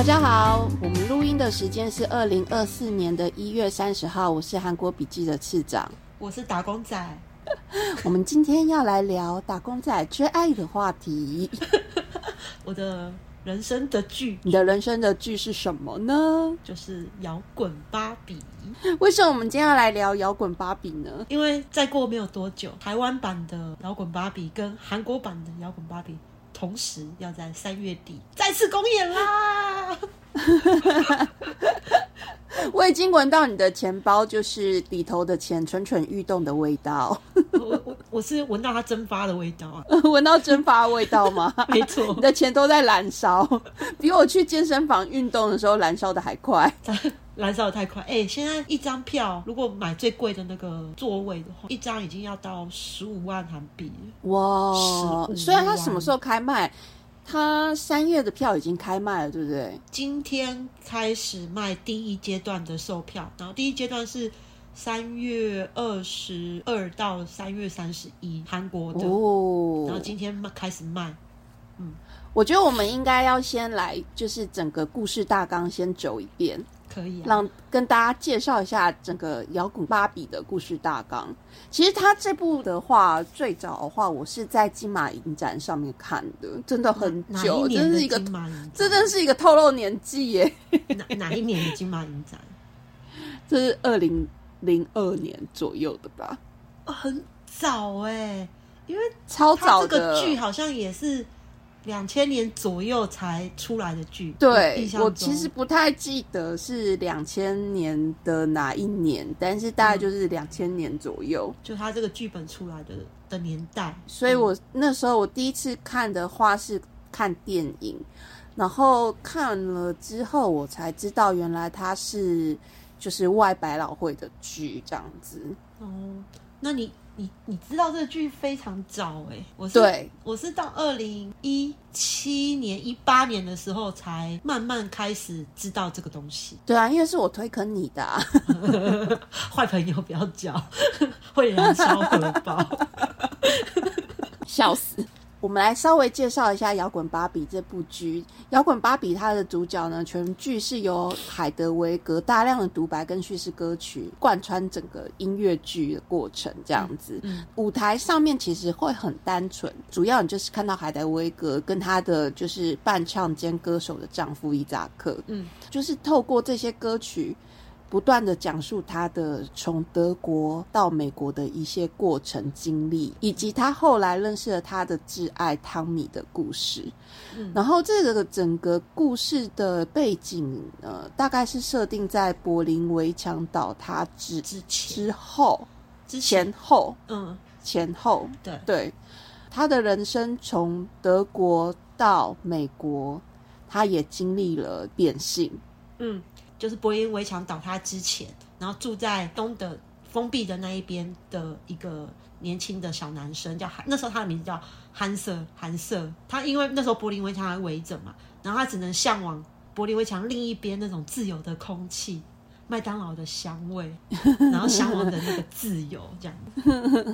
大家好，我们录音的时间是二零二四年的一月三十号。我是韩国笔记的次长，我是打工仔。我们今天要来聊打工仔最爱的话题。我的人生的剧，你的人生的剧是什么呢？就是摇滚芭比。为什么我们今天要来聊摇滚芭比呢？因为再过没有多久，台湾版的摇滚芭比跟韩国版的摇滚芭比。同时要在三月底再次公演啦！我已经闻到你的钱包，就是里头的钱蠢蠢欲动的味道。我我我是闻到它蒸发的味道啊！闻到蒸发味道吗？没错，你的钱都在燃烧，比我去健身房运动的时候燃烧的还快。燃烧的太快，哎，现在一张票如果买最贵的那个座位的话，一张已经要到十五万韩币。哇！虽然它什么时候开卖？它三月的票已经开卖了，对不对？今天开始卖第一阶段的售票，然后第一阶段是三月二十二到三月三十一，韩国的。哦。然后今天开始卖。嗯，我觉得我们应该要先来，就是整个故事大纲先走一遍。可以让跟大家介绍一下整个摇滚芭比的故事大纲。其实它这部的话，最早的话，我是在金马影展上面看的，真的很久，真是一个这真是一个透露年纪耶。哪哪一年的金马影展？这是二零零二年左右的吧？很早哎，因为超早的剧好像也是。两千年左右才出来的剧，对我其实不太记得是两千年的哪一年，但是大概就是两千年左右，就他这个剧本出来的的年代。所以我那时候我第一次看的话是看电影，然后看了之后我才知道原来它是就是外百老汇的剧这样子。哦，那你？你你知道这个剧非常早哎，我是我是到二零一七年一八年的时候才慢慢开始知道这个东西。对啊，因为是我推坑你的，啊 坏朋友不要交，会燃烧荷包，笑死。我们来稍微介绍一下《摇滚芭比》这部剧。《摇滚芭比》它的主角呢，全剧是由海德维格大量的独白跟叙事歌曲贯穿整个音乐剧的过程，这样子。舞台上面其实会很单纯，主要你就是看到海德维格跟他的就是伴唱兼歌手的丈夫伊扎克，嗯，就是透过这些歌曲。不断的讲述他的从德国到美国的一些过程经历，以及他后来认识了他的挚爱汤米的故事。然后这个整个故事的背景呃，大概是设定在柏林围墙倒塌之之之后、之前后，嗯，前后，对。对，他的人生从德国到美国，他也经历了变性，嗯。就是柏林围墙倒塌之前，然后住在东的封闭的那一边的一个年轻的小男生，叫那时候他的名字叫韩瑟，韩瑟。他因为那时候柏林围墙还围着嘛，然后他只能向往柏林围墙另一边那种自由的空气、麦当劳的香味，然后向往的那个自由这样。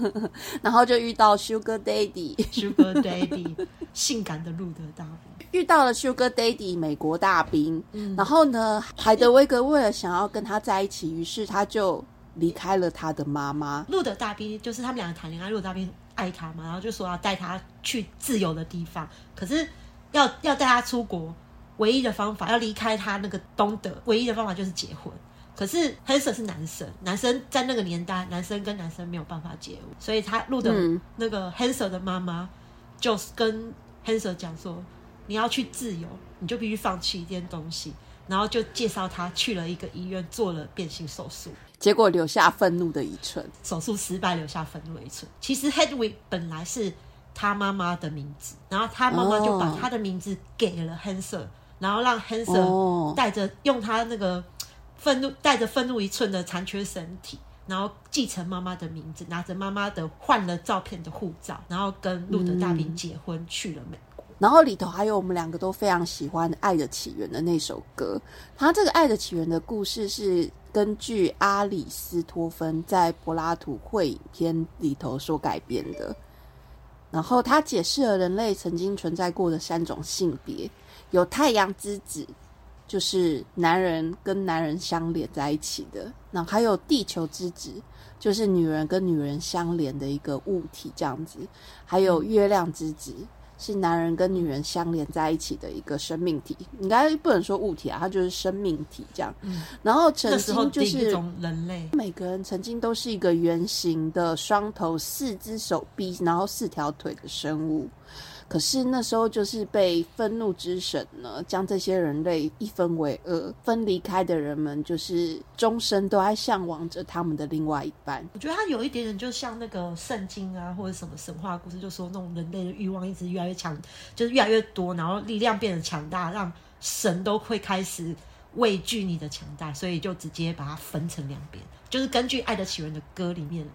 然后就遇到 Sugar Daddy，Sugar Daddy，性感的路德大兵。遇到了 Sugar Daddy 美国大兵，然后呢，海德威格为了想要跟他在一起，于是他就离开了他的妈妈。路德大兵就是他们两个谈恋爱，路德大兵爱他嘛，然后就说要带他去自由的地方。可是要要带他出国，唯一的方法要离开他那个东德，唯一的方法就是结婚。可是 Hanser 是男生，男生在那个年代，男生跟男生没有办法结婚，所以他录的那个 Hanser 的妈妈就跟 Hanser 讲说。你要去自由，你就必须放弃一件东西，然后就介绍他去了一个医院做了变性手术，结果留下愤怒的一寸，手术失败留下愤怒的一寸。其实 Hedwig 本来是他妈妈的名字，然后他妈妈就把他的名字给了 Hanser，然后让 Hanser 带着用他那个愤怒带着愤怒一寸的残缺身体，然后继承妈妈的名字，拿着妈妈的换了照片的护照，然后跟路德大兵结婚去了美国。然后里头还有我们两个都非常喜欢《爱的起源》的那首歌。它这个《爱的起源》的故事是根据阿里斯托芬在柏拉图会影片里头所改编的。然后他解释了人类曾经存在过的三种性别：有太阳之子、就是男人跟男人相连在一起的，那还有地球之子，就是女人跟女人相连的一个物体这样子，还有月亮之子。是男人跟女人相连在一起的一个生命体，应该不能说物体啊，它就是生命体这样。嗯然后曾经就是种人类，每个人曾经都是一个圆形的双头、四只手臂，然后四条腿的生物。可是那时候就是被愤怒之神呢，将这些人类一分为二，分离开的人们就是终身都在向往着他们的另外一半。我觉得它有一点点就像那个圣经啊，或者什么神话故事，就说那种人类的欲望一直越来越强，就是越来越多，然后力量变得强大，让神都会开始畏惧你的强大，所以就直接把它分成两边。就是根据《爱的起源》的歌里面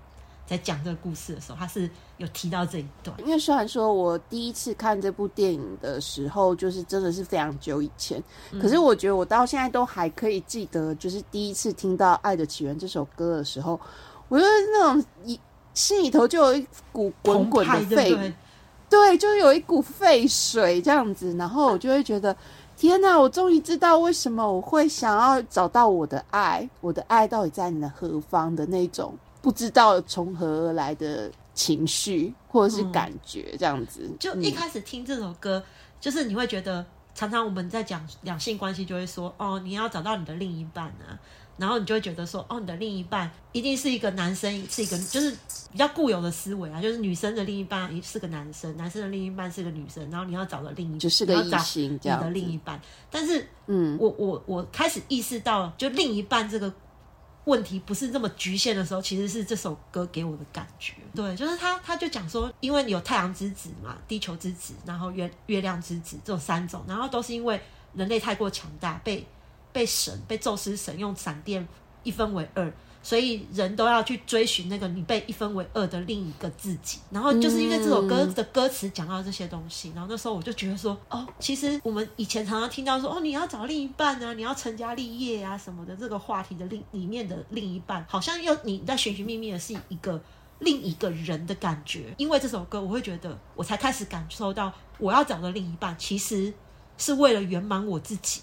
在讲这个故事的时候，他是有提到这一段。因为虽然说我第一次看这部电影的时候，就是真的是非常久以前，可是我觉得我到现在都还可以记得，就是第一次听到《爱的起源》这首歌的时候，我就是那种一心里头就有一股滚滚的沸对？对，就是有一股沸水这样子，然后我就会觉得，天哪！我终于知道为什么我会想要找到我的爱，我的爱到底在你的何方的那种不知道从何而来的情绪或者是感觉，这样子。就嗯。一开始听这首歌，就是你会觉得，常常我们在讲两性关系，就会说，哦，你要找到你的另一半啊，然后你就会觉得说，哦，你的另一半一定是一个男生，是一个就是比较固有的思维啊，就是女生的另一半是个男生，男生的另一半是个女生，然后你要找的另一就是个异性这你的另一半，但是嗯，我我我开始意识到，就另一半这个问题不是这么局限的时候，其实是这首歌给我的感觉。对，就是他他就讲说，因为你有太阳之子嘛，地球之子，然后月月亮之子这三种，然后都是因为人类太过强大，被被神被宙斯神用闪电一分为二。所以人都要去追寻那个你被一分为二的另一个自己，然后就是因为这首歌的歌词讲到这些东西，然后那时候我就觉得说，哦，其实我们以前常常听到说，哦，你要找另一半啊，你要成家立业啊什么的，这个话题的另里面的另一半，好像又你在寻寻觅觅的是一个另一个人的感觉。因为这首歌，我会觉得我才开始感受到，我要找的另一半其实是为了圆满我自己。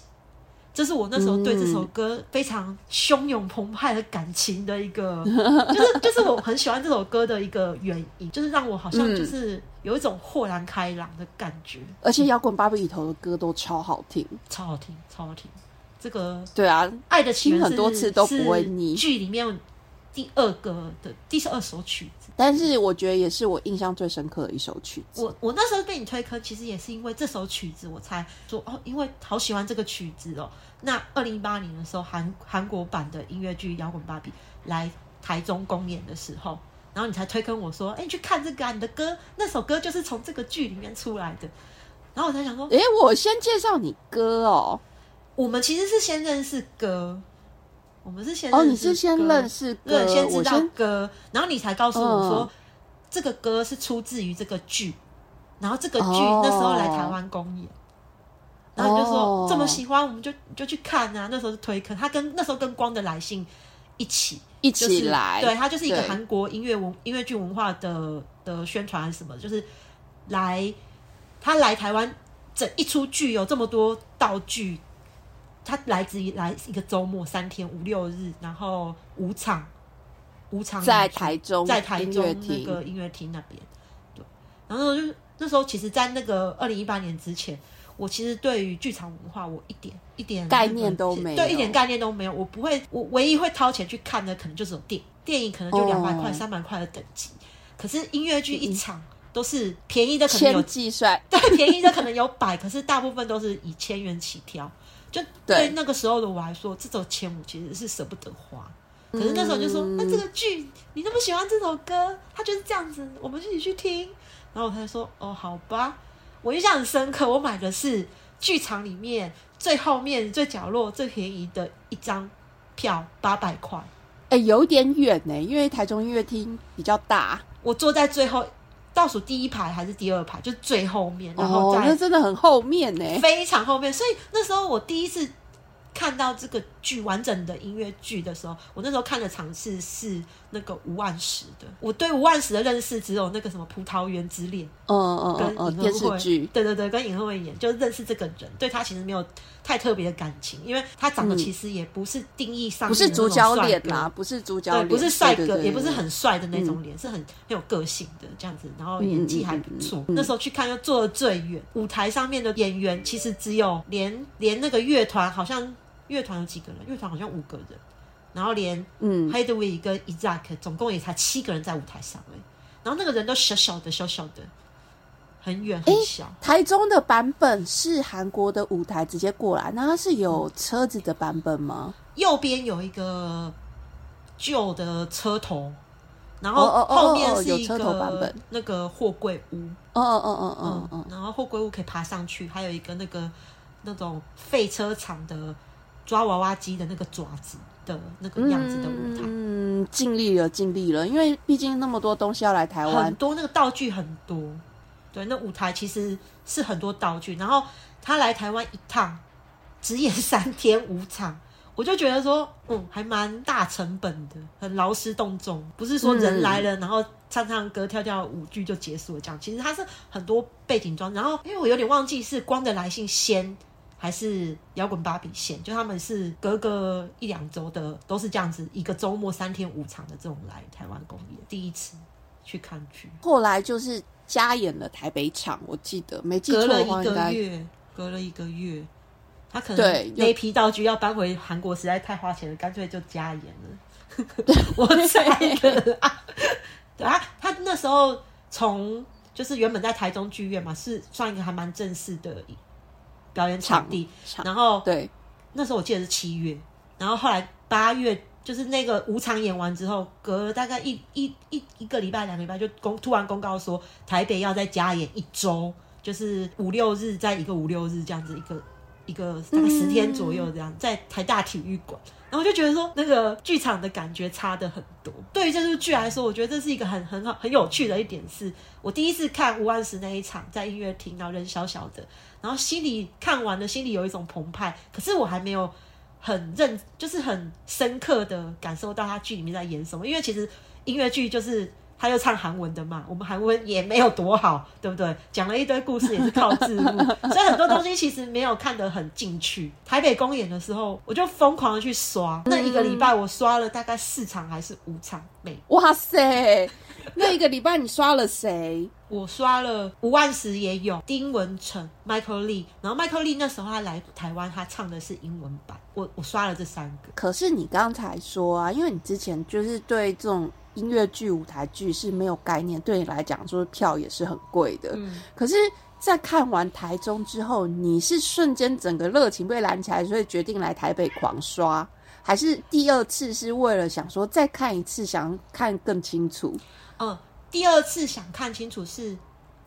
这是我那时候对这首歌非常汹涌澎湃的感情的一个，就是就是我很喜欢这首歌的一个原因，就是让我好像就是有一种豁然开朗的感觉，而且摇滚芭比里头的歌都超好听。超好听，超好听。这个对啊，《爱的起源听》很多次都不会腻是剧里面第二个的第二首曲子。但是我觉得也是我印象最深刻的一首曲子。我我那时候被你推坑，其实也是因为这首曲子，我才说哦，因为好喜欢这个曲子哦。那二零一八年的时候，韩韩国版的音乐剧《摇滚芭比》来台中公演的时候，然后你才推跟我说，哎，你去看这个、啊，你的歌那首歌就是从这个剧里面出来的。然后我才想说，哎，我先介绍你歌哦。我们其实是先认识歌，我们是先哦，认识你是先歌认识歌，对，先知道歌，然后你才告诉我说、嗯。这个歌是出自于这个剧，然后这个剧哦。那时候来台湾公演，然后你就说、哦这么喜欢，我们就就去看啊。那时候是推坑，他跟那时候跟光的来信一起一就是起来，对，他就是一个韩国音乐文音乐剧文化的的宣传还是什么，就是来他来台湾整一出剧有这么多道具，他来自于来一个周末三天五六日，然后五场五场在台中在台中那个音乐厅那边，对，然后就是那时候其实，在那个二零一八年之前。我其实对于剧场文化，我一点一点概念都没有对，一点概念都没有。我不会，我唯一会掏钱去看的，可能就是有电电影，可能就哦两百块、三百块的等级。可是音乐剧一场都是便宜的，可能有千计算，对便宜的可能有百，可是大部分都是以千元起跳。就对对那个时候的我来说，这种钱我其实是舍不得花。可是那时候就说，嗯那这个剧你那么喜欢这首歌，它就是这样子，我们一起去听。然后他就说，哦，好吧。我印象很深刻，我买的是剧场里面最后面最角落最便宜的一张票，八百块。哎、有点远呢，因为台中音乐厅比较大，我坐在最后倒数第一排还是第二排，就最后面，然后哦，在那真的很后面呢。非常后面，所以那时候我第一次看到这个剧完整的音乐剧的时候，我那时候看的场次是那个吴万石的。我对吴万石的认识只有那个什么《葡萄园之恋》哦哦跟嗯嗯，尹电赫惠，视剧，对对对，跟尹赫慧演，就认识这个人，对他其实没有太特别的感情，因为他长得其实也不是定义上不是主角脸啦，不是主角对，脸，不是帅哥，对对对也不是很帅的那种脸，是很很有个性的这样子，然后演技还不错。那时候去看又坐的最远，舞台上面的演员其实只有连连那个乐团，好像乐团有几个人？乐团好像五个人，然后连嗯 h a d w i g 跟 Isaac 总共也才七个人在舞台上哎，然后那个人都小小的、小小的，很远很小。台中的版本是韩国的舞台直接过来，那它是有车子的版本吗？右边有一个旧的车头，然后哦哦哦后面是一个本那个货柜屋。嗯嗯嗯嗯嗯嗯嗯，然后货柜屋可以爬上去，还有一个那个那种废车场的抓娃娃机的那个爪子的那个样子的舞台，嗯，尽力了，尽力了，因为毕竟那么多东西要来台湾很，多那个道具很多。对，那舞台其实是很多道具，然后他来台湾一趟只演三天五场。我就觉得说，嗯，还蛮大成本的，很劳师动众，不是说人来了，然后唱唱歌、跳跳舞剧就结束了这样。其实它是很多背景装，然后因为我有点忘记是《光的来信》先还是摇滚芭比线，就他们是隔个一两周的，都是这样子，一个周末三天五场的这种来台湾公演，第一次去看剧，后来就是加演了台北场，我记得没记错隔了一个月，隔了一个月，他可对能那批道具要搬回韩国实在太花钱了，干脆就加演了。我猜的啊，对啊，他那时候从就是原本在台中剧院嘛，是算一个还蛮正式的表演场地，场然后对，那时候我记得是七月，然后后来八月就是那个五场演完之后，隔了大概一一一一个礼拜两个礼拜就公突然公告说台北要再加演一周，就是五六日在一个五六日这样子一个一个大概十天左右这样，在台大体育馆。然后我就觉得说，那个剧场的感觉差的很多。对于这部剧来说，我觉得这是一个很很好很有趣的一点是，我第一次看吴安石那一场在音乐厅，然后人小小的，然后心里看完了，心里有一种澎湃，可是我还没有很认，就是很深刻的感受到他剧里面在演什么。因为其实音乐剧就是他又唱韩文的嘛，我们韩文也没有多好，对不对？讲了一堆故事也是靠字幕，所以很多东西其实没有看得很进去。台北公演的时候，我就疯狂的去刷，那一个礼拜我刷了大概四场还是五场，每哇塞，那一个礼拜你刷了谁？我刷了吴万石也有，丁文成、Michael Lee，然后 Michael Lee 那时候他来台湾，他唱的是英文版，我我刷了这三个。可是你刚才说啊，因为你之前就是对这种音乐剧、舞台剧是没有概念，对你来讲说票也是很贵的。嗯，可是，在看完台中之后，你是瞬间整个热情被燃起来，所以决定来台北狂刷，还是第二次是为了想说再看一次，想看更清楚？嗯，第二次想看清楚是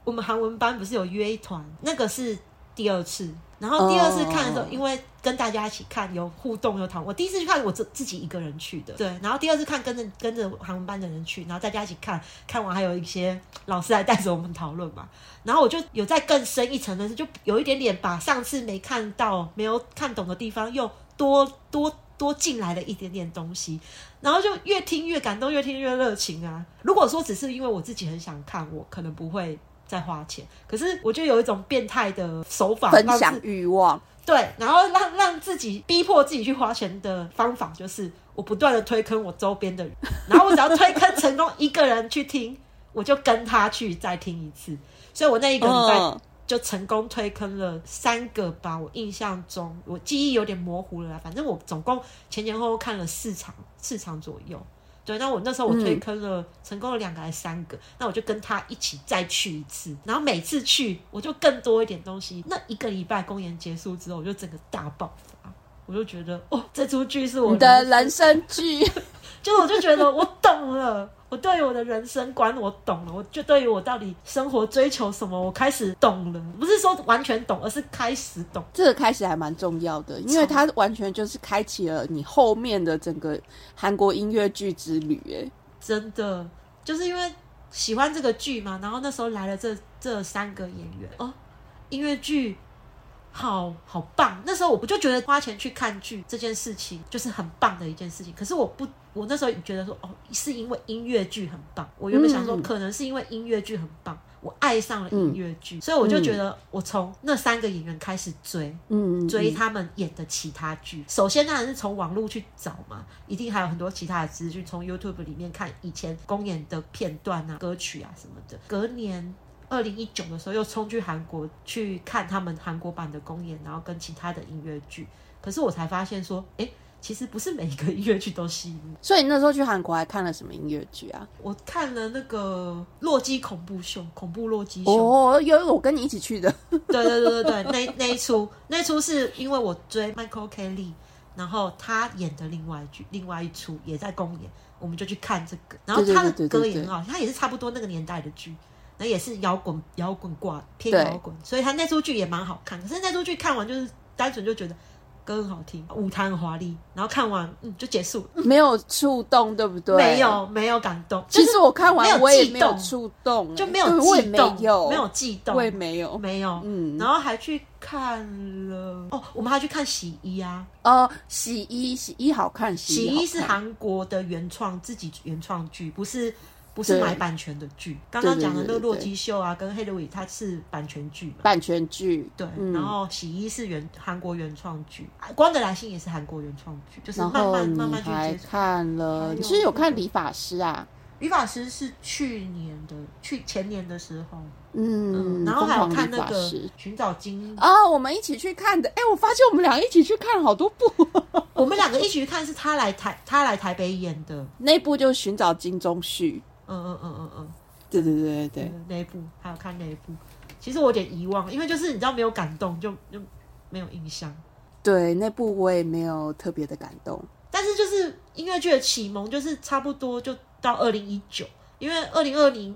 我们韩文班不是有约一团，那个是第二次。然后第二次看的时候哦因为跟大家一起看，有互动有讨论。我第一次去看我自自己一个人去的，对。然后第二次看跟着跟着韩文班的人去，然后大家一起看，看完还有一些老师来带着我们讨论嘛。然后我就有在更深一层的是，就有一点点把上次没看到、没有看懂的地方，又多多多进来了一点点东西。然后就越听越感动，越听越热情啊！如果说只是因为我自己很想看，我可能不会再花钱。可是我就有一种变态的手法，分享欲望，对，然后让让自己逼迫自己去花钱的方法，就是我不断的推坑我周边的人，然后我只要推坑成功一个人去听，我就跟他去再听一次。所以我那一个礼拜嗯，就成功推坑了三个吧，我印象中我记忆有点模糊了啦，反正我总共前前后后看了四场，四场左右。对，那我那时候我推坑了、成功了两个还是三个，那我就跟他一起再去一次，然后每次去我就更多一点东西。那一个礼拜公演结束之后，我就整个大爆发，我就觉得哦，这出剧是我你的人生剧，就我就觉得我懂了，我对于我的人生观我懂了，我就对于我到底生活追求什么，我开始懂了，不是说完全懂，而是开始懂。这个开始还蛮重要的，因为它完全就是开启了你后面的整个韩国音乐剧之旅。哎，真的就是因为喜欢这个剧嘛，然后那时候来了这这三个演员哦，音乐剧好好棒。那时候我不就觉得花钱去看剧这件事情就是很棒的一件事情。可是我不，我那时候觉得说，哦，是因为音乐剧很棒。我原本想说，嗯可能是因为音乐剧很棒，我爱上了音乐剧，所以我就觉得我从那三个演员开始追。嗯，追嗯他们演的其他剧。首先当然是从网络去找嘛，一定还有很多其他的资讯，从 YouTube 里面看以前公演的片段啊、歌曲啊什么的。隔年二零一九的时候，又冲去韩国去看他们韩国版的公演，然后跟其他的音乐剧。可是我才发现说，哎、其实不是每一个音乐剧都吸引我。所以你那时候去韩国还看了什么音乐剧啊？我看了那个《洛基恐怖秀》，恐怖洛基秀。哦，有我跟你一起去的。对对对对对，那那一出那一出是因为我追 Michael Kelly，然后他演的另外一剧另外一出也在公演，我们就去看这个。然后他的对对对对对歌也很好，他也是差不多那个年代的剧，那也是摇滚摇滚挂偏摇滚，所以他那出剧也蛮好看。可是那出剧看完就是单纯就觉得歌很好听，舞台很华丽，然后看完嗯就结束，没有触动，对不对？没。有没有感动。其实我看完没有我也没有触动，就没有对我也没有，没有悸动，我也没有。没有，嗯然后还去看了哦，我们还去看洗衣啊，哦，洗衣洗衣好看，洗衣是韩国的原创自己原创剧，不是不是对买版权的剧。刚刚讲的那个洛基秀啊，跟黑德伟它是版权剧嘛，版权剧，对，嗯然后洗衣是原韩国原创剧，光的来信也是韩国原创剧，就是慢慢慢慢去接触。看了，你是有看理发师啊？理发师是去年的，去前年的时候，嗯，然后还有看那个寻找金啊，我们一起去看的。哎，我发现我们俩一起去看了好多部，我们两个一起去看，是他来台，他来台北演的。那部就是寻找金钟旭。嗯嗯嗯嗯嗯，对对对对对，那一部还有看那一部，其实我有点遗忘，因为就是你知道没有感动，就就没有印象。对那部我也没有特别的感动。但是就是音乐剧的启蒙，就是差不多就到二零一九，因为二零二零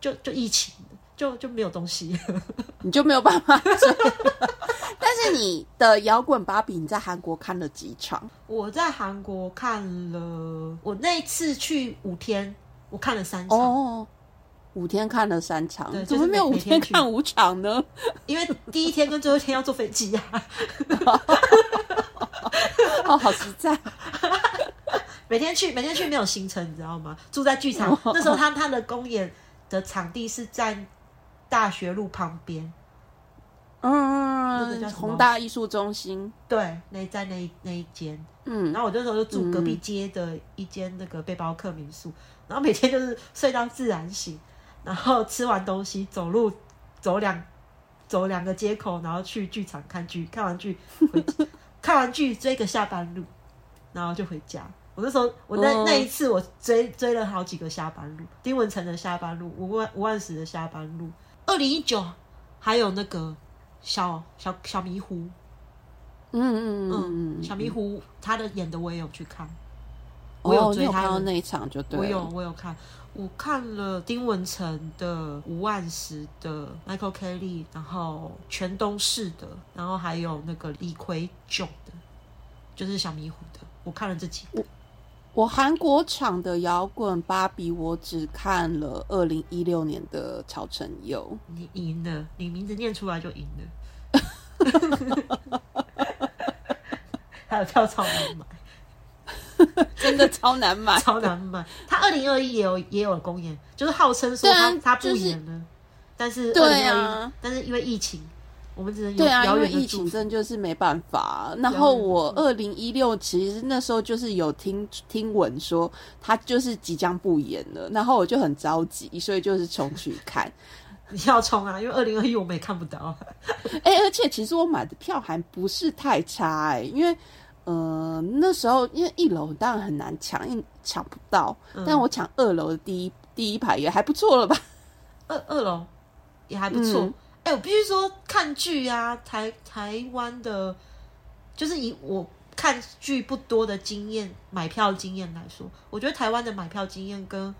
就就疫情，就就没有东西。你就没有办法。但是你的摇滚芭比，你在韩国看了几场？我在韩国看了，我那一次去五天，我看了三场，哦，五天看了三场对，怎么没有五天看五场呢？因为第一天跟最后一天要坐飞机啊。哦，好实在。每天去，每天去没有行程，你知道吗？住在剧场，那时候他他的公演的场地是在大学路旁边，个嗯叫，什么宏大艺术中心。对，那在那一那一间，嗯，然后我那时候就住隔壁街的一间那个背包客民宿，然后每天就是睡到自然醒，然后吃完东西走路走两走两个街口，然后去剧场看剧，看完剧回看完剧追个下班路，然后就回家。我那时候，我那、哦。那一次我追追了好几个下班路，丁文成的下班路，吴万吴万石的下班路，二零一九还有那个小小小迷糊，嗯嗯嗯嗯，嗯，小迷糊他的演的我也有去看，哦我有追他的那一场就对。我有我有看，我看了丁文成的、吴万石的、Michael Kelly，然后全东市的，然后还有那个李逵炯的，就是小迷糊的，我看了这几个。我韩国场的摇滚芭比，我只看了二零一六年的曹承佑。你赢了，你名字念出来就赢了。还有票超难买，真的超难买。超难买。他二零二一也有也有公演，就是号称说他、他不就是演了，但是对2021啊但是因为疫情，我们只能有对啊，因为。疫情真的就是没办法。然后我遥二零一六其实那时候就是有听听闻说他就是即将不演了，然后我就很着急，所以就是重去看。你要冲啊！因为二零二一我们也看不到。哎、而且其实我买的票还不是太差哎、因为呃那时候因为一楼当然很难抢，因抢不到，嗯但我抢二楼的第一第一排也还不错了吧？二二楼也还不错。嗯哎、我必须说，看剧啊，台台湾的，就是以我看剧不多的经验，买票经验来说，我觉得台湾的买票经验跟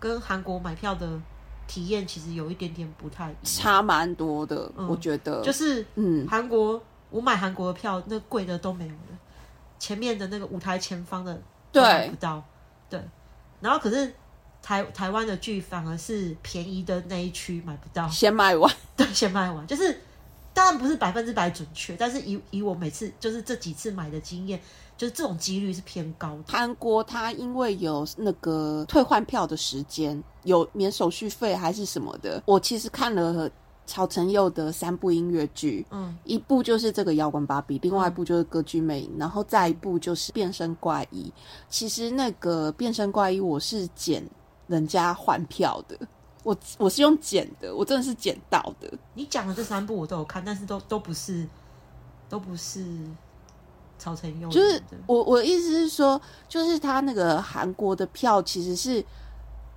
跟韩国买票的体验其实有一点点不太。差蛮多的，嗯我觉得就是嗯韩国，我买韩国的票，那贵的都没有了，前面的那个舞台前方的对不到，对。然后可是台台湾的剧反而是便宜的那一区买不到，先卖完，对，先卖完，就是当然不是百分之百准确，但是以以我每次就是这几次买的经验，就是这种几率是偏高的。韩国它因为有那个退换票的时间，有免手续费还是什么的。我其实看了曹承佑的三部音乐剧，嗯，一部就是这个摇滚芭比，另外一部就是歌剧魅影，然后再一部就是变身怪医。其实那个变身怪医我是捡人家换票的，我我是用捡的，我真的是捡到的。你讲的这三部我都有看，但是都都不是，都不是曹承佑，就是我我的意思是说，就是他那个韩国的票其实是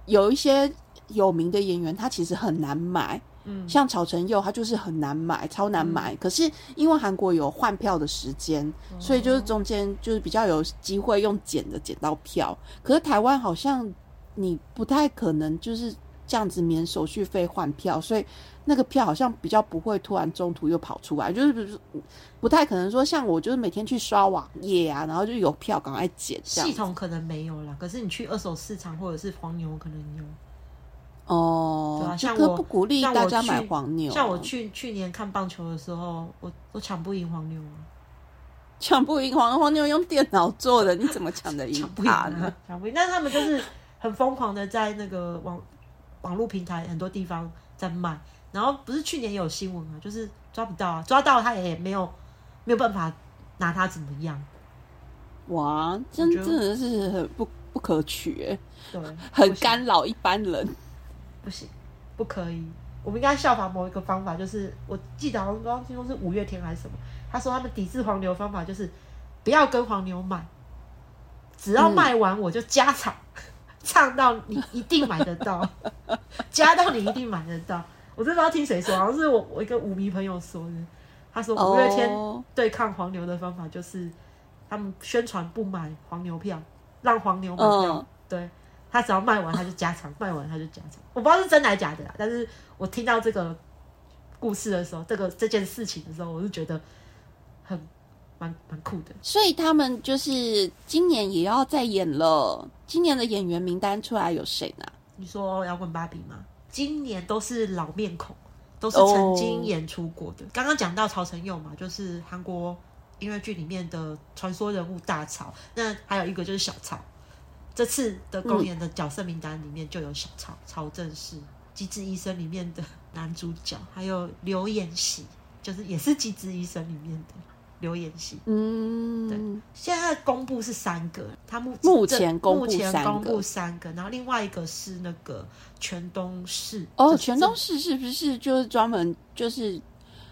有一些有名的演员，他其实很难买。嗯像曹承佑，他就是很难买，超难买。可是因为韩国有换票的时间，所以就是中间就是比较有机会用捡的捡到票。可是台湾好像你不太可能就是这样子免手续费换票，所以那个票好像比较不会突然中途又跑出来，就是比如说不太可能说像我就是每天去刷网页啊，然后就有票赶快捡。系统可能没有啦，可是你去二手市场或者是黄牛可能有。哦，对啊像我不鼓励大家买去黄牛，像我去去年看棒球的时候，我我抢不赢黄牛啊，抢不赢黄黄牛用电脑做的，你怎么抢得赢 他呢啊？，抢不赢。但是他们就是很疯狂的在那个网网络平台很多地方在卖，然后不是去年也有新闻嘛，就是抓不到啊，抓到他也没有没有办法拿他怎么样，哇，真真的是很不不可取哎，对，很干扰一般人。不行，不可以。我们应该效仿某一个方法，就是我记得好像刚刚听说是五月天还是什么，他说他们抵制黄牛的方法就是不要跟黄牛买，只要卖完我就加场，唱到你一定买得到，加到你一定买得到。我真不知道听谁说，好像是我我一个舞迷朋友说的。他说五月天哦对抗黄牛的方法就是他们宣传不买黄牛票，让黄牛买票。嗯对他只要卖完他就加场，卖完他就加场。我不知道是真还假的啦，但是我听到这个故事的时候，这个这件事情的时候，我就觉得很蛮蛮酷的。所以他们就是今年也要再演了。今年的演员名单出来有谁呢？你说摇滚芭比吗？今年都是老面孔，都是曾经演出过的。刚刚讲到曹承佑嘛，就是韩国音乐剧里面的传说人物大曹。那还有一个就是小曹，这次的公演的角色名单里面就有小曹，曹正是《机智医生》里面的男主角，还有刘演喜，就是也是《机智医生》里面的刘演喜。嗯，对现在公布是三个，他目目前公布目前三个公布三个，然后另外一个是那个全东市哦，全东市是不是就是专门就是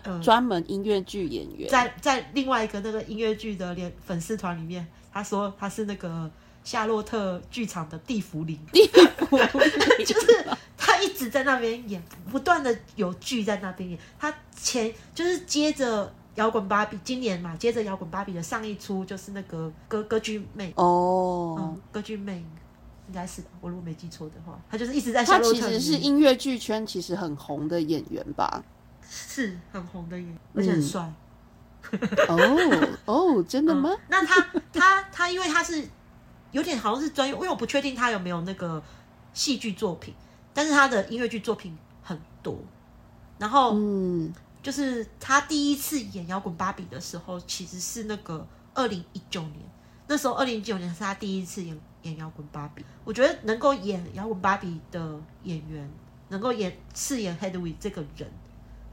呃专门音乐剧演员？在在另外一个那个音乐剧的连粉丝团里面，他说他是那个夏洛特剧场的地府里，地府就是他一直在那边演，不断的有剧在那边演。他前就是接着摇滚芭比，今年嘛，接着摇滚芭比的上一出就是那个歌歌剧魅，哦嗯，，歌剧魅应该是吧，我如果没记错的话，他就是一直在夏他。其实是音乐剧圈其实很红的演员吧？是很红的演员，而且很帅。哦哦，真的吗嗯？那他他他，因为他是有点好像是专业，因为我不确定他有没有那个戏剧作品，但是他的音乐剧作品很多。然后嗯，就是他第一次演摇滚芭比的时候，其实是那个二零一九年，那时候二零一九年是他第一次演演摇滚芭比。我觉得能够演摇滚芭比的演员，能够演饰演 Hedwig 这个人，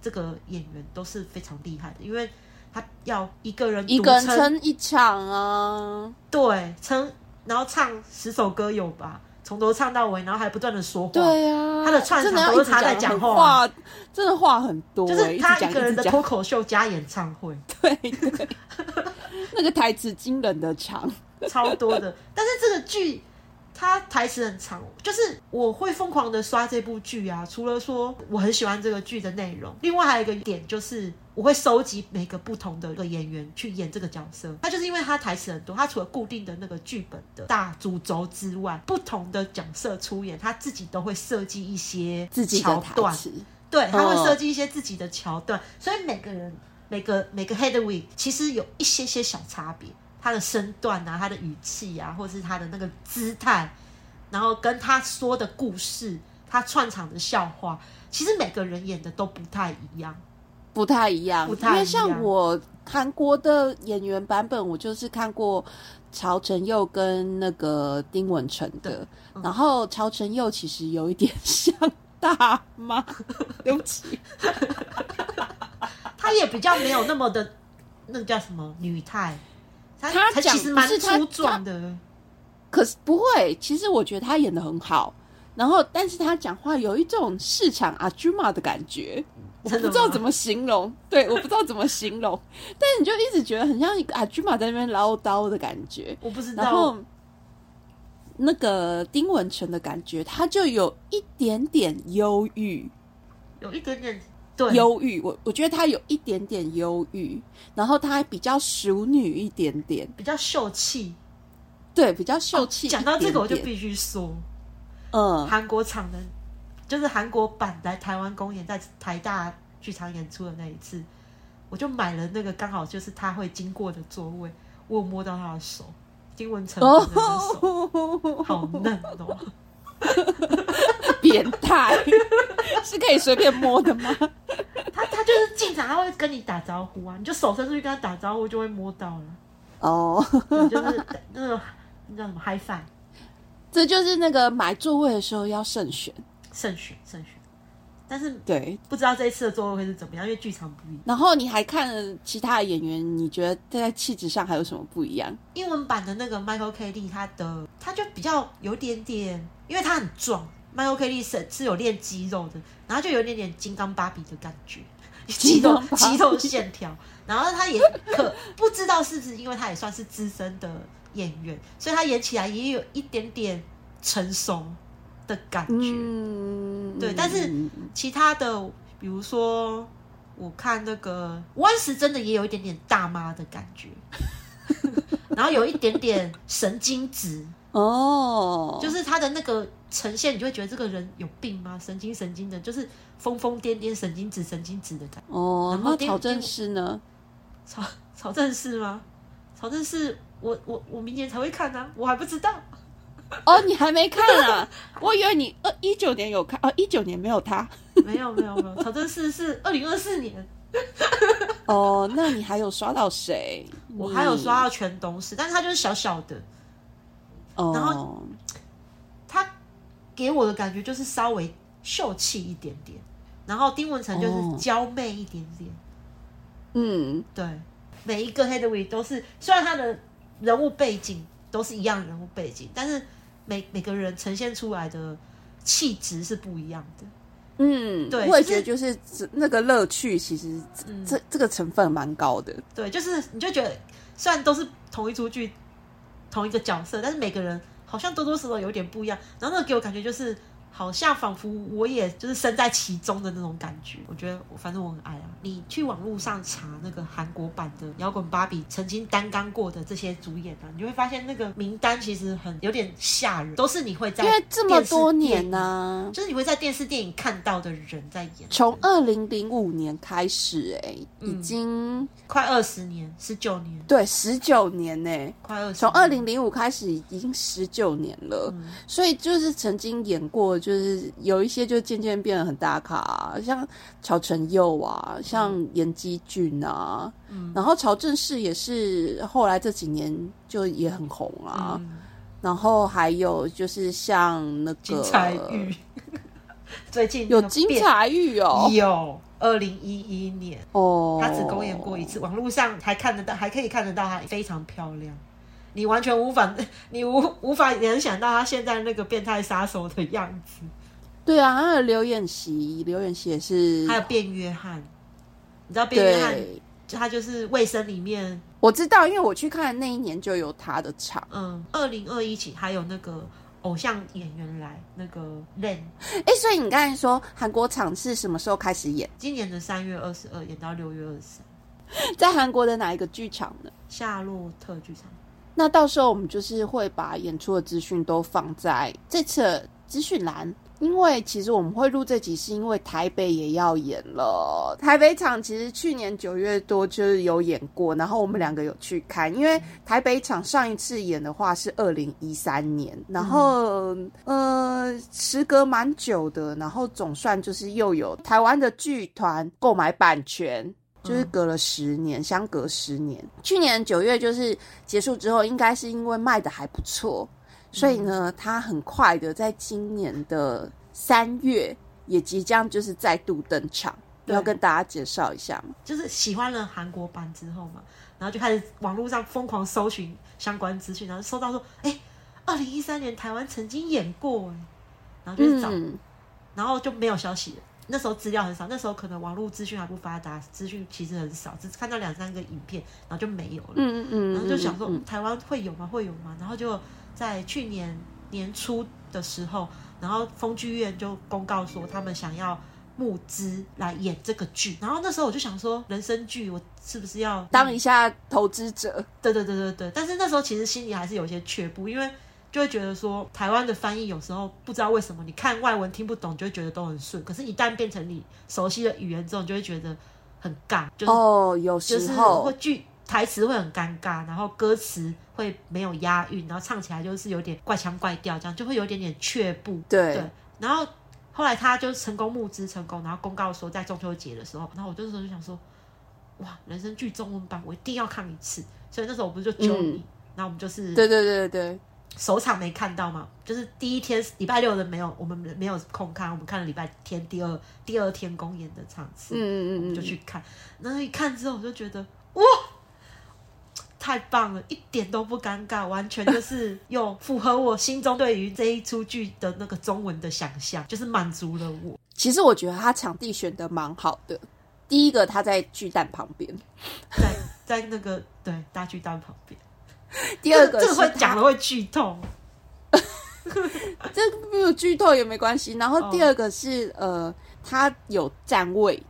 这个演员都是非常厉害的，因为他要一个人一个人撑一场啊，对，撑，然后唱十首歌有吧，从头唱到尾，然后还不断的说话，对啊，他的串场都是他在讲讲话。话，真的话很多欸，就是他一个人的脱口秀加演唱会，对 对，那个台词惊人的长，超多的。但是这个剧，它台词很长，就是我会疯狂的刷这部剧啊。除了说我很喜欢这个剧的内容，另外还有一个点就是。我会收集每个不同的一个演员去演这个角色，他就是因为他台词很多，他除了固定的那个剧本的大主轴之外，不同的角色出演，他自己都会设计一些自己的台桥段，词，对，他会嗯设计一些自己的桥段，所以每个人每个每个 h e a d w i g 其实有一些些小差别，他的身段啊，他的语气啊，或是他的那个姿态，然后跟他说的故事，他串场的笑话，其实每个人演的都不太一样。不太一样，不太一样。因为像我韩国的演员版本，我就是看过曹承佑跟那个丁文成的，嗯。然后曹承佑其实有一点像大妈，对不起，他也比较没有那么的，那个叫什么女态，他其实蛮粗壮的，可是不会，其实我觉得他演的很好，然后但是他讲话有一种市场阿朱玛的感觉。我不知道怎么形容，对，我不知道怎么形容，但是你就一直觉得很像一个阿朱玛在那边唠叨的感觉。我不知道然后，那个丁文成的感觉，他就有一点点忧郁，有一点点对忧郁。我我觉得她有一点点忧郁，然后她还比较淑女一点点，比较秀气。对，比较秀气、哦讲到这个，我就必必须说，嗯，韩国场的，就是韩国版来台湾公演，在台大剧场演出的那一次，我就买了那个刚好就是他会经过的座位，我有摸到他的手，丁文成本人的手，哦，好嫩哦。变态，是可以随便摸的吗？他他就是进场，他会跟你打招呼啊，你就手伸出去跟他打招呼，就会摸到了。哦，对，就是那个那叫什么 high five，这就是那个买座位的时候要慎选，慎选慎选。但是对。不知道这一次的座位会是怎么样，因为剧场不一样。然后你还看了其他的演员，你觉得在气质上还有什么不一样？英文版的那个 Michael K. Lee，他的他就比较有点点，因为他很壮，Michael K. Lee 是是有练肌肉的，然后就有点点金刚芭比的感觉，肌肉肌肉线条。然后他也可不知道是不是因为他也算是资深的演员，所以他演起来也有一点点成熟的感觉。嗯，对但是其他的，比如说我看那个温石真的也有一点点大妈的感觉，然后有一点点神经质，哦，就是他的那个呈现，你就会觉得这个人有病吗？神经神经的，就是疯疯癫癫、神经质神经质的感觉。哦，然后丁那曹正师呢？曹曹正师吗？曹正师我我我明年才会看呢、我还不知道。哦，你还没看啊？我以为你二一九年有看，哦，一九年没有他。没有没有没有，曹正是是二零二四年，哦，那你还有刷到谁？我还有刷到全东市，但是他就是小小的，哦，然后他给我的感觉就是稍微秀气一点点，然后丁文成就是哦娇媚一点点。嗯，对，每一个 Hedwig 都是，虽然他的人物背景都是一样人物背景，但是每每个人呈现出来的气质是不一样的。嗯，对我也觉得就是那个乐趣，其实嗯这这个成分蛮高的。对，就是你就觉得虽然都是同一出剧、同一个角色，但是每个人好像多多少少有点不一样。然后那个给我感觉就是，好像仿佛我也就是身在其中的那种感觉。我觉得我反正我很爱啊。你去网络上查那个韩国版的摇滚芭比曾经担纲过的这些主演啊，你就会发现那个名单其实很有点吓人，都是你会在因为这么多年呢、就是你会在电视电影看到的人在演，从二零零五年开始、哎、嗯。已经快二十年、十九年，对十九年呢、快二十，从二零零五开始已经十九年了，嗯。所以就是曾经演过，就是有一些就渐渐变得很大咖、啊，像乔承佑啊，像严基俊啊，嗯。然后曹正奭也是后来这几年就也很红啊，嗯。然后还有就是像那个金彩玉，最近有金彩玉哦，有二零一一年，哦，他只公演过一次，网络上还看得到，还可以看得到她非常漂亮。你完全无法，你无无法联想到他现在那个变态杀手的样子。对啊，还有刘演习，刘演习也是，还有卞约翰，你知道卞约翰，他就是卫生里面，我知道，因为我去看的那一年就有他的场。嗯，二零二一起还有那个偶像演员来，那个 Len，哎，所以你刚才说韩国场是什么时候开始演？今年的三月二十二演到六月二十三，在韩国的哪一个剧场呢？夏洛特剧场。那到时候我们就是会把演出的资讯都放在这次资讯栏。因为其实我们会录这集，是因为台北也要演了。台北场其实去年九月多就是有演过，然后我们两个有去看。因为台北场上一次演的话是二零一三年，然后呃，时隔蛮久的，然后总算就是又有台湾的剧团购买版权，就是隔了十年，相隔十年。去年九月就是结束之后，应该是因为卖的还不错。所以呢，他很快的在今年的三月也即将就是再度登场，要跟大家介绍一下嘛。就是喜欢了韩国版之后嘛，然后就开始网络上疯狂搜寻相关资讯，然后搜到说，哎，二零一三年台湾曾经演过，然后就是找，然后就没有消息了。那时候资料很少，那时候可能网络资讯还不发达，资讯其实很少，只看到两三个影片，然后就没有了。嗯嗯嗯，然后就想说，台湾会有吗？会有吗？然后就。在去年年初的时候，然后风剧院就公告说他们想要募资来演这个剧，然后那时候我就想说，人生剧我是不是要当一下投资者？对对对对对。但是那时候其实心里还是有些却步，因为就会觉得说，台湾的翻译有时候不知道为什么，你看外文听不懂，就会觉得都很顺，可是一旦变成你熟悉的语言之后，就会觉得很尬。就是哦，有时候会剧。台词会很尴尬，然后歌词会没有押韵，然后唱起来就是有点怪腔怪调，这样就会有点点却步。对，对然后后来他就成功募资成功，然后公告说在中秋节的时候，然后我那时候就想说，哇，人生剧中文版我一定要看一次，所以那时候我不是就揪你，然后我们就是对对对对，首场没看到嘛，就是第一天礼拜六的没有，我们没有空看，我们看了礼拜天第二第二天公演的场次，嗯嗯嗯，就去看，然后一看之后我就觉得哇。太棒了，一点都不尴尬，完全就是又符合我心中对于这一出剧的那个中文的想象，就是满足了我。其实我觉得他场地选的蛮好的。第一个，他在巨蛋旁边，在在那个对大巨蛋旁边。第二个，这个会讲的会剧透，这没有剧透也没关系。然后第二个是呃，它有站位，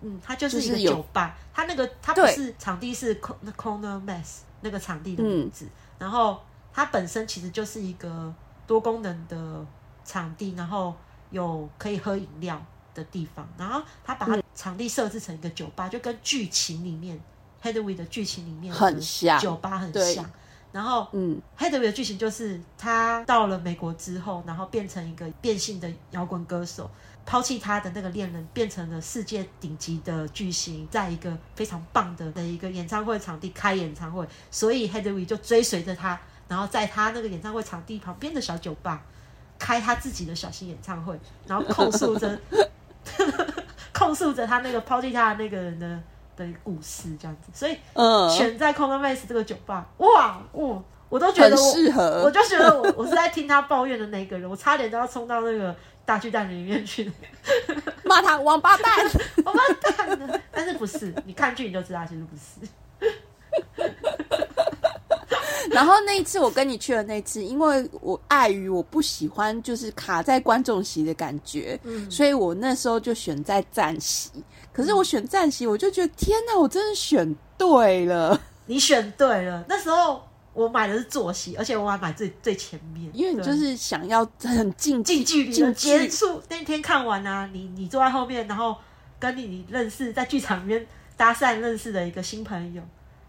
嗯，它就是一个酒吧。它那个它不是场地是 corner mess 那个场地的名字，然后它本身其实就是一个多功能的场地，然后有可以喝饮料的地方，然后它把它场地设置成一个酒吧，就跟剧情里面 Headway 的剧情里面很像，酒吧很像。然后，嗯，Headway 的剧情就是他到了美国之后，然后变成一个变性的摇滚歌手。抛弃他的那个恋人，变成了世界顶级的巨星，在一个非常棒的的一个演唱会场地开演唱会，所以 Hedwig 就追随着他，然后在他那个演唱会场地旁边的小酒吧开他自己的小型演唱会，然后控诉着 控诉着他那个抛弃他的那个人的的故事，这样子。所以，嗯，选在 c o n m a s 这个酒吧，哇，我，我都觉得我，我就觉得我 我是在听他抱怨的那个人，我差点都要冲到那个。大巨蛋里面去骂他王八蛋，王八蛋！但是不是？你看剧你就知道，其实不是。然后那一次我跟你去了那次，因为我碍于我不喜欢就是卡在观众席的感觉，嗯，所以我那时候就选在站席。可是我选站席，我就觉得天哪，我真的选对了！你选对了，那时候。我买的是坐席，而且我还买最最前面，因为你就是想要很近近距离的接触。那天看完啊，你你坐在后面，然后跟你你认识在剧场里面搭讪认识的一个新朋友，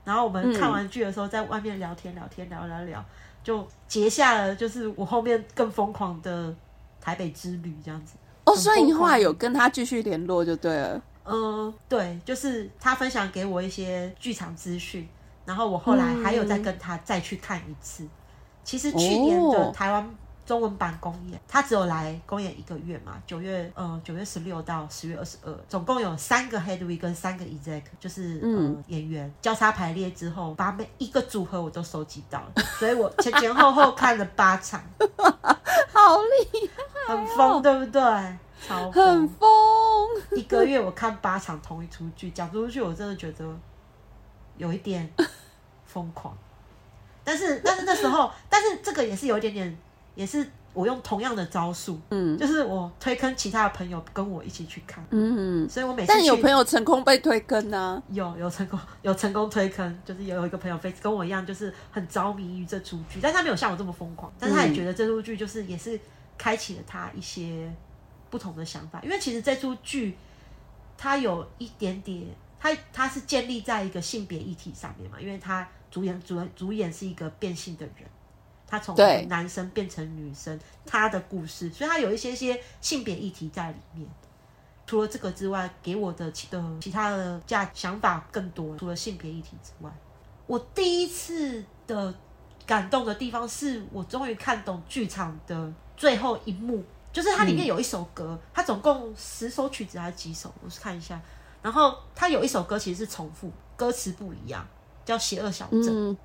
然后我们看完剧的时候在外面聊天聊天聊聊聊，就结下了就是我后面更疯狂的台北之旅这样子。哦，所以你后来有跟他继续联络就对了。嗯，对，就是他分享给我一些剧场资讯。然后我后来还有再跟他再去看一次。其实去年的台湾中文版公演，他只有来公演一个月嘛，九月呃九月十六到十月二十二，总共有三个 Headway 跟三个 Ezek，就是呃演员交叉排列之后，把每一个组合我都收集到了，所以我前前后后看了八场，好厉害，很疯，对不对？超很疯，一个月我看八场同一出剧，讲出去我真的觉得。有一点疯狂，但是 但是那时候，但是这个也是有一点点，也是我用同样的招数，嗯，就是我推坑其他的朋友跟我一起去看，嗯，所以我每次但有朋友成功被推坑呢，有有成功有成功推坑，就是有一个朋友非跟我一样，就是很着迷于这出剧，但他没有像我这么疯狂，但是他也觉得这出剧就是也是开启了他一些不同的想法。因为其实这出剧它有一点点，它它是建立在一个性别议题上面嘛，因为它主演主主演是一个变性的人，他从男生变成女生，他的故事，所以他有一些些性别议题在里面。除了这个之外，给我的其的其他的价想法更多。除了性别议题之外，我第一次的感动的地方是我终于看懂剧场的最后一幕，就是它里面有一首歌，它总共十首曲子还是几首？我是看一下。然后它有一首歌其实是重复，歌词不一样，叫《邪恶小镇》。嗯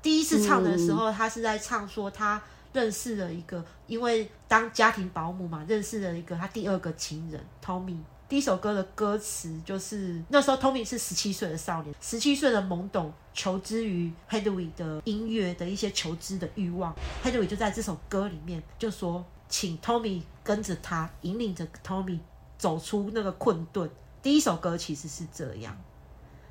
第一次唱的时候，他是在唱说他认识了一个，因为当家庭保姆嘛，认识了一个他第二个情人 Tommy。第一首歌的歌词就是那时候 Tommy 是十七岁的少年，十七岁的懵懂求知于 Hedwig 的音乐的一些求知的欲望。Hedwig 就在这首歌里面就说，请 Tommy 跟着他，引领着 Tommy 走出那个困顿。第一首歌其实是这样。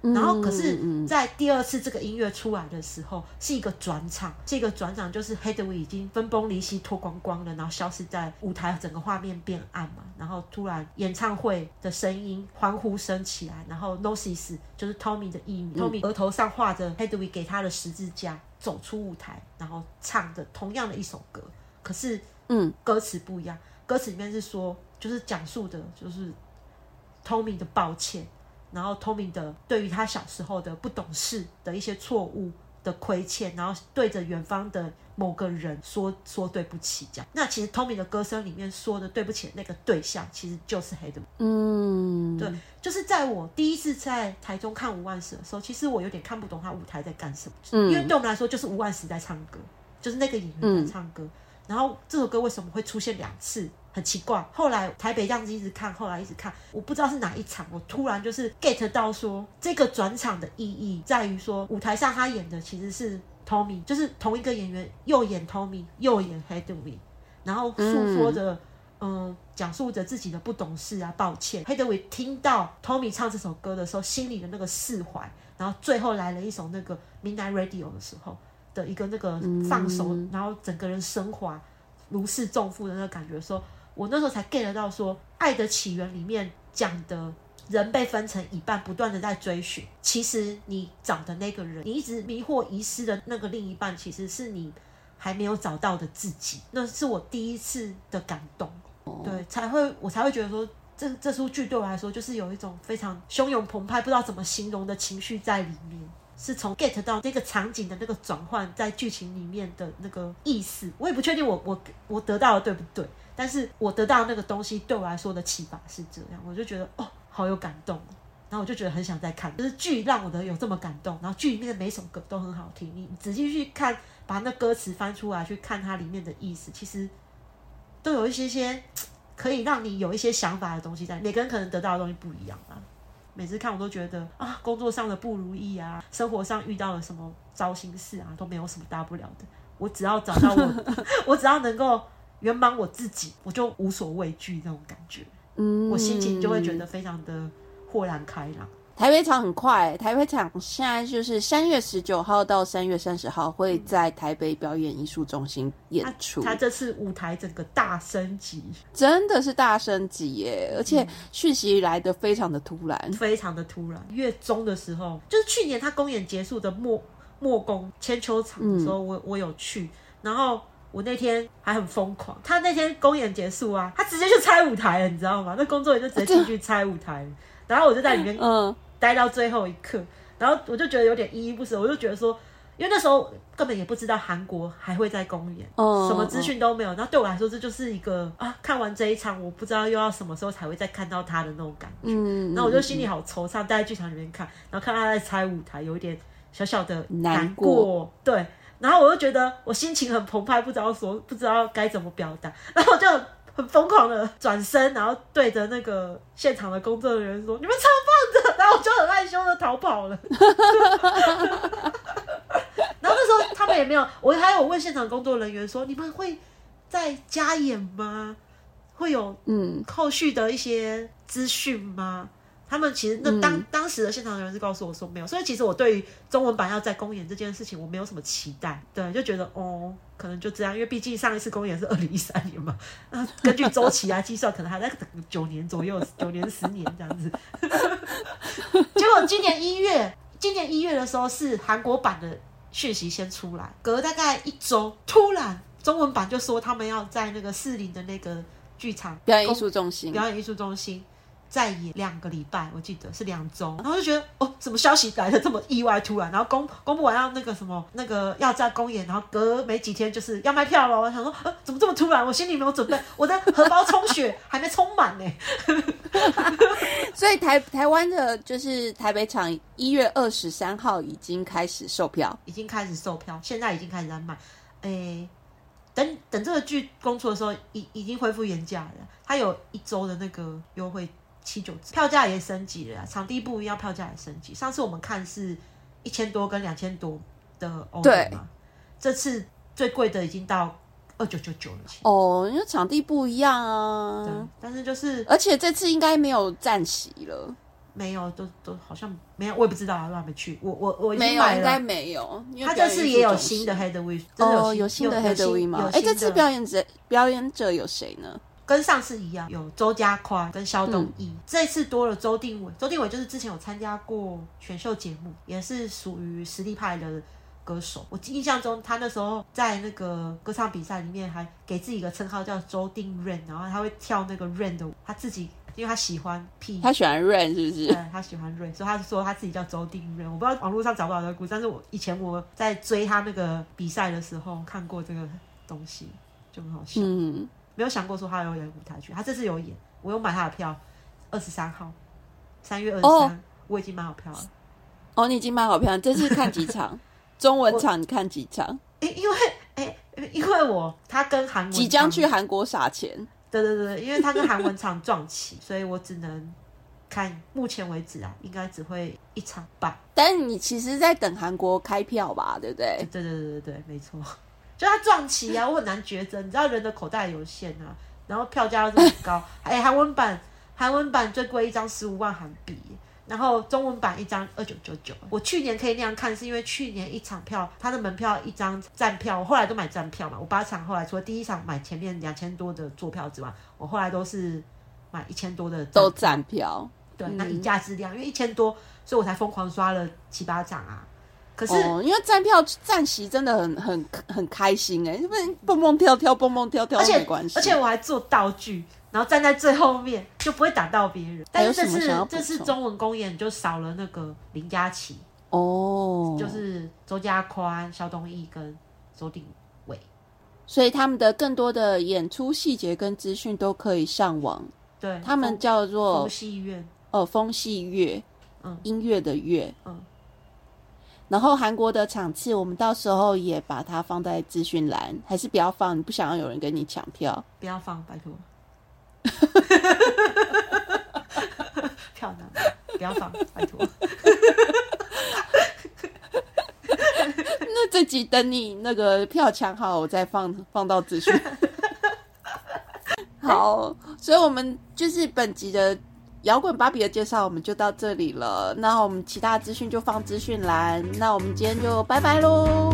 然后，可是，在第二次这个音乐出来的时候，是一个转场。这个转场就是 Hedwig 已经分崩离析、脱光光了，然后消失在舞台，整个画面变暗嘛。然后突然演唱会的声音、欢呼声起来，然后 Nosis 就是 Tommy 的艺名、t o m m y 额头上画着 Hedwig 给他的十字架，走出舞台，然后唱着同样的一首歌，可是，嗯，歌词不一样。歌词里面是说，就是讲述的，就是 Tommy 的抱歉。然后 Tommy 的对于他小时候的不懂事的一些错误的亏欠，然后对着远方的某个人说说对不起，这样。那其实 Tommy 的歌声里面说的对不起的那个对象，其实就是黑的。嗯，对，就是在我第一次在台中看吴万石的时候，其实我有点看不懂他舞台在干什么，嗯因为对我们来说就是吴万石在唱歌，就是那个演员在唱歌。然后这首歌为什么会出现两次？很奇怪。后来台北这样子一直看，后来一直看，我不知道是哪一场，我突然就是 get 到说，这个转场的意义在于说，舞台上他演的其实是 Tommy，就是同一个演员又演 Tommy 又演 Hedwig，然后诉说着。嗯，讲述着自己的不懂事啊，抱歉。Hedwig 听到 Tommy 唱这首歌的时候，心里的那个释怀，然后最后来了一首那个 Midnight Radio 的时候的一个那个放手，然后整个人升华，如释重负的那个感觉的时候，我那时候才 get 到说，《爱的起源》里面讲的人被分成一半，不断的在追寻。其实你找的那个人，你一直迷惑遗失的那个另一半，其实是你还没有找到的自己。那是我第一次的感动。对，才会我才会觉得说，这这出剧对我来说就是有一种非常汹涌澎湃，不知道怎么形容的情绪在里面。是从 get 到那个场景的那个转换，在剧情里面的那个意思，我也不确定我我我得到的对不对，但是我得到那个东西对我来说的启发是这样，我就觉得哦，好有感动，然后我就觉得很想再看，就是剧让我的有这么感动，然后剧里面的每一首歌都很好听，你仔细去看，把那歌词翻出来去看它里面的意思，其实都有一些些可以让你有一些想法的东西在，每个人可能得到的东西不一样啊。每次看我都觉得啊，工作上的不如意啊，生活上遇到了什么糟心事啊，都没有什么大不了的。我只要找到我，我只要能够圆满我自己，我就无所畏惧那种感觉。嗯，我心情就会觉得非常的豁然开朗。台北场很快，台北场现在就是三月十九号到三月三十号会在台北表演艺术中心演出。他这次舞台整个大升级，真的是大升级耶！而且讯息来的非常的突然，非常的突然。月中的时候，就是去年他公演结束的末末工千秋场的时候，我我有去，然后我那天还很疯狂。他那天公演结束啊，他直接就拆舞台了，你知道吗？那工作人员就直接进去拆舞台，然后我就在里面嗯。待到最后一刻，然后我就觉得有点依依不舍，我就觉得说，因为那时候根本也不知道韩国还会在公演，哦什么资讯都没有。然后对我来说，这就是一个啊，看完这一场，我不知道又要什么时候才会再看到他的那种感觉。嗯，然后我就心里好惆怅，待在剧场里面看，然后看他在拆舞台，有一点小小的难过。过对，然后我就觉得我心情很澎湃，不知道说不知道该怎么表达，然后我就。很疯狂的转身，然后对着那个现场的工作人员说：“你们超棒的！”然后我就很害羞的逃跑了。然后那时候他们也没有，我还有问现场工作人员说：“你们会再加演吗？会有嗯后续的一些资讯吗？”他们其实那当、当时的现场人是告诉我说没有，所以其实我对于中文版要在公演这件事情，我没有什么期待，对，就觉得哦，可能就这样，因为毕竟上一次公演是二零一三年嘛，啊，根据周期来计算，可能还在等九年左右，九年十年这样子。结果今年一月，今年一月的时候是韩国版的讯息先出来，隔大概一周，突然中文版就说他们要在那个士林的那个剧场表演艺术中心，表演艺术中心再演两个礼拜，我记得是两周，然后就觉得哦，什么消息来的这么意外突然，然后公公布完要那个什么那个要在公演，然后隔没几天就是要卖票了，我想说呃怎么这么突然，我心里没有准备，我的荷包充血还没充满呢。所以台台湾的就是台北场一月二十三号已经开始售票，已经开始售票，现在已经开始在卖。诶，等等这个剧公出的时候，已已经恢复原价了。它有一周的那个优惠。七九折，票价也升级了，场地不一样，票价也升级。上次我们看是一千多跟两千多的欧对嘛，这次最贵的已经到二九九九了。哦，因为场地不一样啊。对，但是就是，而且这次应该没有站席了，没有，都都好像没有，我也不知道啊，我还没去。我我我没有，应该没有。他这次也有新的 head w e 哦，有新的 head w e 吗？哎，这次表演者表演者有谁呢？跟上次一样，有周家宽跟肖东义，这次多了周定伟。周定伟就是之前有参加过选秀节目，也是属于实力派的歌手。我印象中，他那时候在那个歌唱比赛里面，还给自己一个称号叫周定 rain，然后他会跳那个 rain 的，他自己因为他喜欢 P，他喜欢 rain 是不是？对，他喜欢 rain，所以他说他自己叫周定 rain。我不知道网络上找不找得故事，但是我以前我在追他那个比赛的时候看过这个东西，就很好笑。嗯。没有想过说他有演舞台剧，他这次有演，我有买他的票，二十三号，三月二十三，我已经买好票了。哦，你已经买好票，这次看几场？中文场你看几场？因因为哎，因为我他跟韩文即将去韩国撒钱，对对对，因为他跟韩文场撞起，所以我只能看。目前为止啊，应该只会一场半。但是你其实在等韩国开票吧？对不对？对对对对对，没错。就他撞期啊，我很难抉择。你知道人的口袋有限啊，然后票价又这么高。哎，韩文版韩文版最贵一张十五万韩币，然后中文版一张二九九九。我去年可以那样看，是因为去年一场票，他的门票一张站票，我后来都买站票嘛。我八场后来除了第一场买前面两千多的坐票之外，我后来都是买一千多的都站票。对，那以价质量，因为一千多，所以我才疯狂刷了七八场啊。可是，因为站票站席真的很很很开心哎，因为蹦蹦跳跳，蹦蹦跳跳，而且关系，而且我还做道具，然后站在最后面，就不会打到别人。但是这次这次中文公演就少了那个林佳琪哦，就是周家宽、肖东义跟周鼎伟，所以他们的更多的演出细节跟资讯都可以上网。对，他们叫做风戏院。哦，风戏乐，嗯，音乐的乐，嗯。然后韩国的场次，我们到时候也把它放在资讯栏，还是不要放？你不想要有人跟你抢票？不要放，拜托。票呢，不要放，拜托。那这集等你那个票抢好，我再放放到资讯。好，所以我们就是本集的。摇滚芭比的介绍我们就到这里了，那我们其他资讯就放资讯栏，那我们今天就拜拜喽。